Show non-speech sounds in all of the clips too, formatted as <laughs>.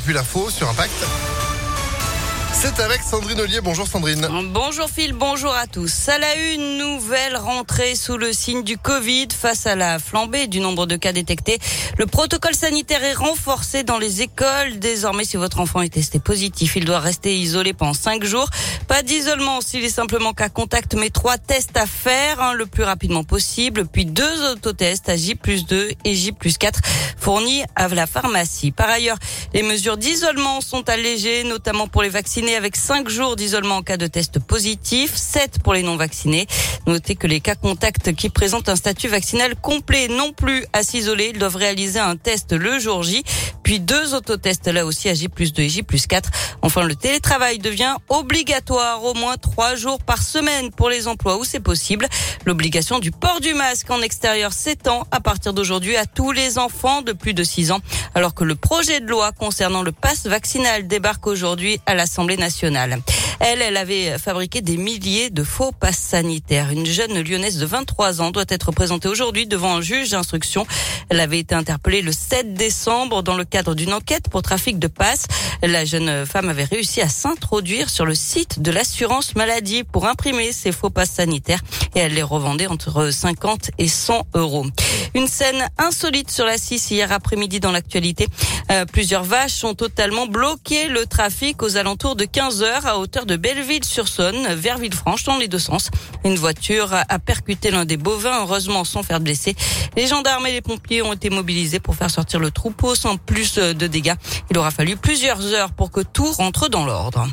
et puis l'info sur Impact. C'est avec Sandrine Ollier. Bonjour Sandrine. Bonjour Phil, bonjour à tous. À la une, nouvelle rentrée sous le signe du Covid face à la flambée du nombre de cas détectés. Le protocole sanitaire est renforcé dans les écoles. Désormais, si votre enfant est testé positif, il doit rester isolé pendant cinq jours. Pas d'isolement s'il est simplement cas contact, mais trois tests à faire hein, le plus rapidement possible. Puis deux autotests à J plus 2 et J plus 4 fournis à la pharmacie. Par ailleurs, les mesures d'isolement sont allégées, notamment pour les avec 5 jours d'isolement en cas de test positif, 7 pour les non vaccinés. Notez que les cas contacts qui présentent un statut vaccinal complet non plus à s'isoler, ils doivent réaliser un test le jour J, puis deux autotests là aussi à J plus 2 et J plus 4. Enfin, le télétravail devient obligatoire au moins 3 jours par semaine pour les emplois où c'est possible. L'obligation du port du masque en extérieur s'étend à partir d'aujourd'hui à tous les enfants de plus de 6 ans, alors que le projet de loi concernant le passe vaccinal débarque aujourd'hui à l'Assemblée nationale. Elle, elle avait fabriqué des milliers de faux passes sanitaires. Une jeune lyonnaise de 23 ans doit être présentée aujourd'hui devant un juge d'instruction. Elle avait été interpellée le 7 décembre dans le cadre d'une enquête pour trafic de passes. La jeune femme avait réussi à s'introduire sur le site de l'assurance maladie pour imprimer ses faux passes sanitaires et elle les revendait entre 50 et 100 euros. Une scène insolite sur la 6 hier après-midi dans l'actualité. Euh, plusieurs vaches ont totalement bloqué le trafic aux alentours de 15 heures à hauteur de Belleville-sur-Saône vers Villefranche dans les deux sens. Une voiture a percuté l'un des bovins, heureusement sans faire de blessés. Les gendarmes et les pompiers ont été mobilisés pour faire sortir le troupeau sans plus de dégâts. Il aura fallu plusieurs heures pour que tout rentre dans l'ordre.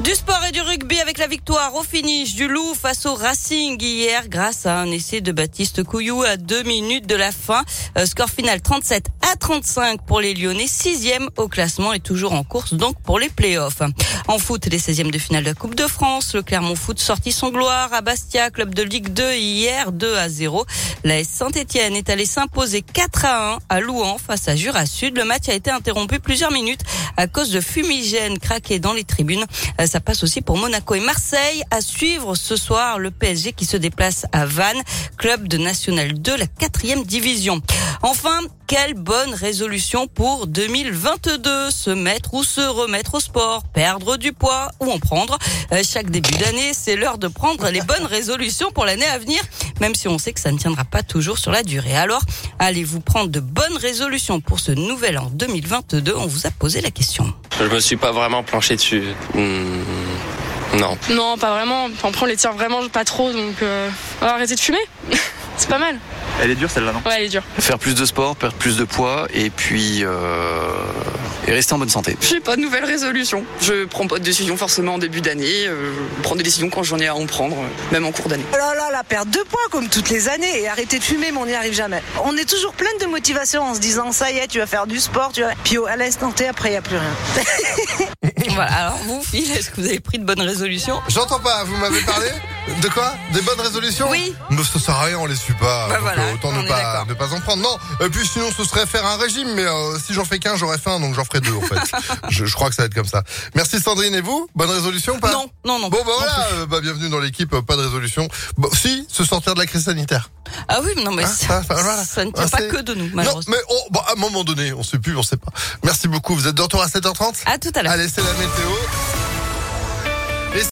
Du sport et du rugby avec la victoire au finish du Loup face au Racing hier grâce à un essai de Baptiste Couillou à deux minutes de la fin. Euh, score final 37 à 35 pour les Lyonnais, sixième au classement et toujours en course donc pour les playoffs. En foot, les 16e de finale de la Coupe de France, le Clermont Foot sortit son gloire à Bastia, club de Ligue 2 hier 2 à 0. La Saint-Etienne est allée s'imposer 4 à 1 à Louan face à Jura Sud. Le match a été interrompu plusieurs minutes à cause de fumigènes craqués dans les tribunes. Euh, ça passe aussi pour Monaco et Marseille. À suivre ce soir, le PSG qui se déplace à Vannes, club de National 2, la quatrième division. Enfin, quelle bonne résolution pour 2022 Se mettre ou se remettre au sport, perdre du poids ou en prendre. Euh, chaque début d'année, c'est l'heure de prendre les bonnes <laughs> résolutions pour l'année à venir, même si on sait que ça ne tiendra pas toujours sur la durée. Alors, allez-vous prendre de bonnes résolutions pour ce nouvel an 2022 On vous a posé la question. Je me suis pas vraiment planché dessus. Hmm, non. Non, pas vraiment. On les tire vraiment pas trop, donc euh, on va arrêter de fumer. <laughs> C'est pas mal. Elle est dure celle-là, non Ouais, elle est dure. Faire plus de sport, perdre plus de poids et puis euh, et rester en bonne santé. J'ai pas de nouvelles résolutions. Je prends pas de décision forcément en début d'année. Euh, je prends des décisions quand j'en ai à en prendre, euh, même en cours d'année. Oh là là, la perte de poids comme toutes les années et arrêter de fumer, mais on n'y arrive jamais. On est toujours pleine de motivation en se disant ça y est, tu vas faire du sport, tu vas. Puis à l'instant T, après, il n'y a plus rien. <laughs> voilà. Alors vous, Phil, est-ce que vous avez pris de bonnes résolutions? J'entends pas, vous m'avez parlé? De quoi Des bonnes résolutions Oui. Mais ça sert à rien, on les suit pas. Bah donc, voilà, euh, autant ne pas, ne pas en prendre. Non, et puis sinon ce serait faire un régime, mais euh, si j'en fais qu'un, j'aurais faim, donc j'en ferai deux en fait. <laughs> je, je crois que ça va être comme ça. Merci Sandrine et vous? Bonne résolution pas? Non, non, non. Bon bah Non voilà, euh, bah, bienvenue dans l'équipe, euh, pas de résolution. Bon, si, se sortir de la crise sanitaire. Ah oui, mais non, mais Hein, ça, ça, voilà. ça ne tient Ah, pas c'est- que de nous, Non, malheureusement. mais oh, bah, à un moment donné, on sait plus, on sait pas. Merci beaucoup, vous êtes de retour à 7h30 À tout à l'heure. Allez, c'est la météo.